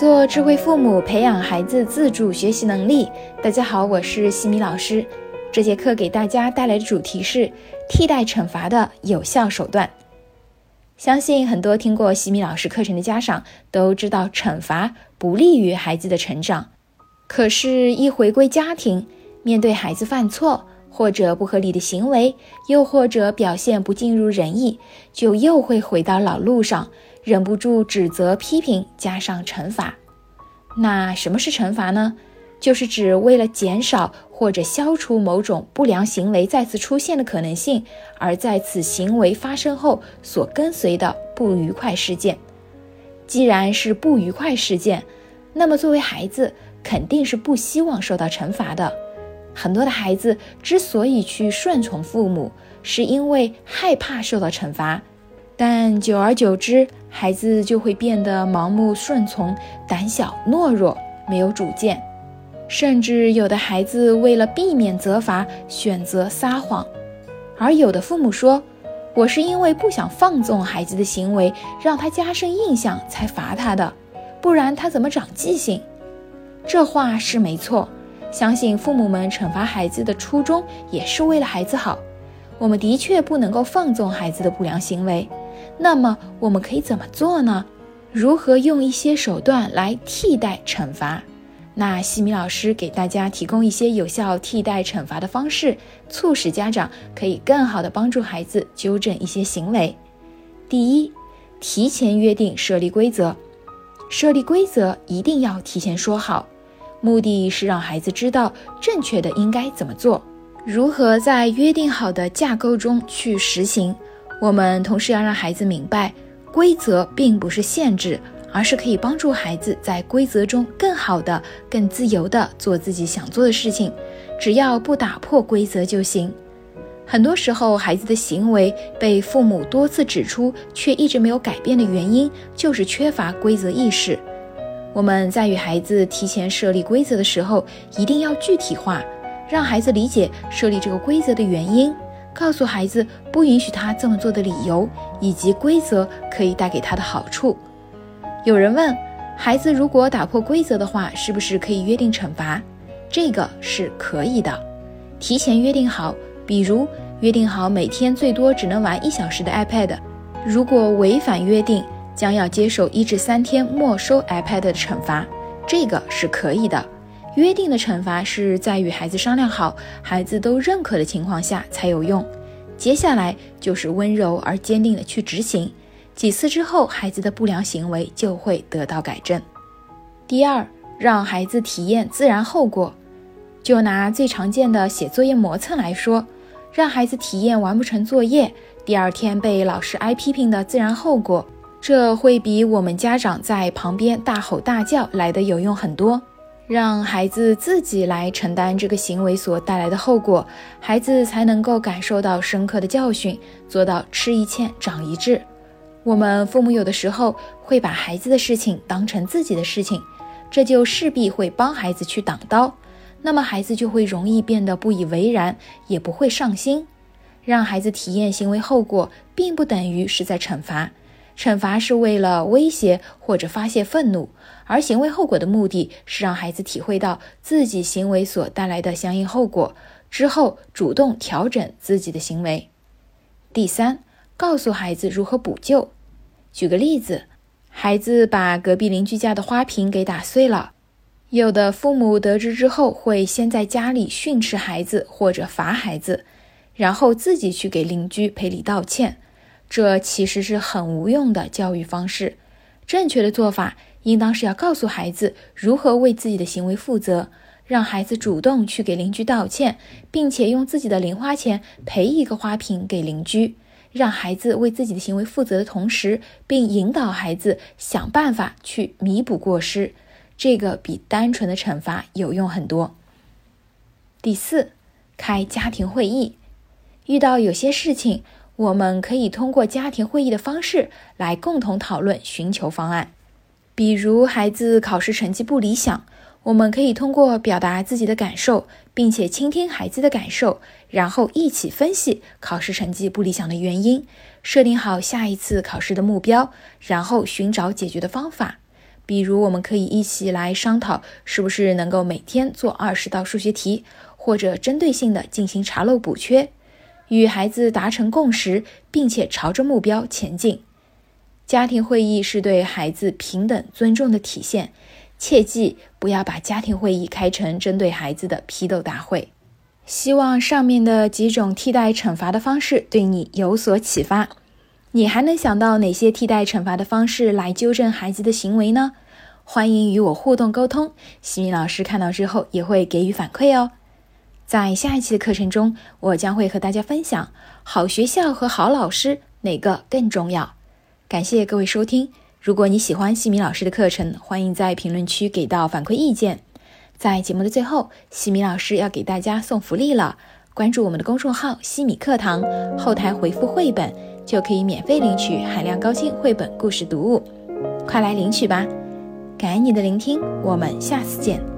做智慧父母，培养孩子自主学习能力。大家好，我是西米老师。这节课给大家带来的主题是替代惩罚的有效手段。相信很多听过西米老师课程的家长都知道，惩罚不利于孩子的成长。可是，一回归家庭，面对孩子犯错或者不合理的行为，又或者表现不尽如人意，就又会回到老路上。忍不住指责、批评，加上惩罚。那什么是惩罚呢？就是指为了减少或者消除某种不良行为再次出现的可能性，而在此行为发生后所跟随的不愉快事件。既然是不愉快事件，那么作为孩子肯定是不希望受到惩罚的。很多的孩子之所以去顺从父母，是因为害怕受到惩罚。但久而久之，孩子就会变得盲目顺从、胆小懦弱、没有主见，甚至有的孩子为了避免责罚，选择撒谎。而有的父母说：“我是因为不想放纵孩子的行为，让他加深印象才罚他的，不然他怎么长记性？”这话是没错，相信父母们惩罚孩子的初衷也是为了孩子好。我们的确不能够放纵孩子的不良行为。那么我们可以怎么做呢？如何用一些手段来替代惩罚？那西米老师给大家提供一些有效替代惩罚的方式，促使家长可以更好的帮助孩子纠正一些行为。第一，提前约定设立规则，设立规则一定要提前说好，目的是让孩子知道正确的应该怎么做，如何在约定好的架构中去实行。我们同时要让孩子明白，规则并不是限制，而是可以帮助孩子在规则中更好的、更自由的做自己想做的事情，只要不打破规则就行。很多时候，孩子的行为被父母多次指出却一直没有改变的原因，就是缺乏规则意识。我们在与孩子提前设立规则的时候，一定要具体化，让孩子理解设立这个规则的原因。告诉孩子不允许他这么做的理由，以及规则可以带给他的好处。有人问，孩子如果打破规则的话，是不是可以约定惩罚？这个是可以的，提前约定好，比如约定好每天最多只能玩一小时的 iPad，如果违反约定，将要接受一至三天没收 iPad 的惩罚，这个是可以的。约定的惩罚是在与孩子商量好、孩子都认可的情况下才有用。接下来就是温柔而坚定的去执行，几次之后，孩子的不良行为就会得到改正。第二，让孩子体验自然后果。就拿最常见的写作业磨蹭来说，让孩子体验完不成作业，第二天被老师挨批评的自然后果，这会比我们家长在旁边大吼大叫来的有用很多。让孩子自己来承担这个行为所带来的后果，孩子才能够感受到深刻的教训，做到吃一堑长一智。我们父母有的时候会把孩子的事情当成自己的事情，这就势必会帮孩子去挡刀，那么孩子就会容易变得不以为然，也不会上心。让孩子体验行为后果，并不等于是在惩罚。惩罚是为了威胁或者发泄愤怒，而行为后果的目的是让孩子体会到自己行为所带来的相应后果之后，主动调整自己的行为。第三，告诉孩子如何补救。举个例子，孩子把隔壁邻居家的花瓶给打碎了，有的父母得知之后，会先在家里训斥孩子或者罚孩子，然后自己去给邻居赔礼道歉。这其实是很无用的教育方式。正确的做法应当是要告诉孩子如何为自己的行为负责，让孩子主动去给邻居道歉，并且用自己的零花钱赔一个花瓶给邻居，让孩子为自己的行为负责的同时，并引导孩子想办法去弥补过失。这个比单纯的惩罚有用很多。第四，开家庭会议，遇到有些事情。我们可以通过家庭会议的方式来共同讨论、寻求方案。比如，孩子考试成绩不理想，我们可以通过表达自己的感受，并且倾听孩子的感受，然后一起分析考试成绩不理想的原因，设定好下一次考试的目标，然后寻找解决的方法。比如，我们可以一起来商讨，是不是能够每天做二十道数学题，或者针对性的进行查漏补缺，与孩子达成共识，并且朝着目标前进。家庭会议是对孩子平等尊重的体现，切记不要把家庭会议开成针对孩子的批斗大会。希望上面的几种替代惩罚的方式对你有所启发。你还能想到哪些替代惩罚的方式来纠正孩子的行为呢？欢迎与我互动沟通，西米老师看到之后也会给予反馈哦。在下一期的课程中，我将会和大家分享好学校和好老师哪个更重要。感谢各位收听。如果你喜欢西米老师的课程，欢迎在评论区给到反馈意见。在节目的最后，西米老师要给大家送福利了。关注我们的公众号“西米课堂”，后台回复“绘本”，就可以免费领取海量高清绘本故事读物。快来领取吧！感恩你的聆听，我们下次见。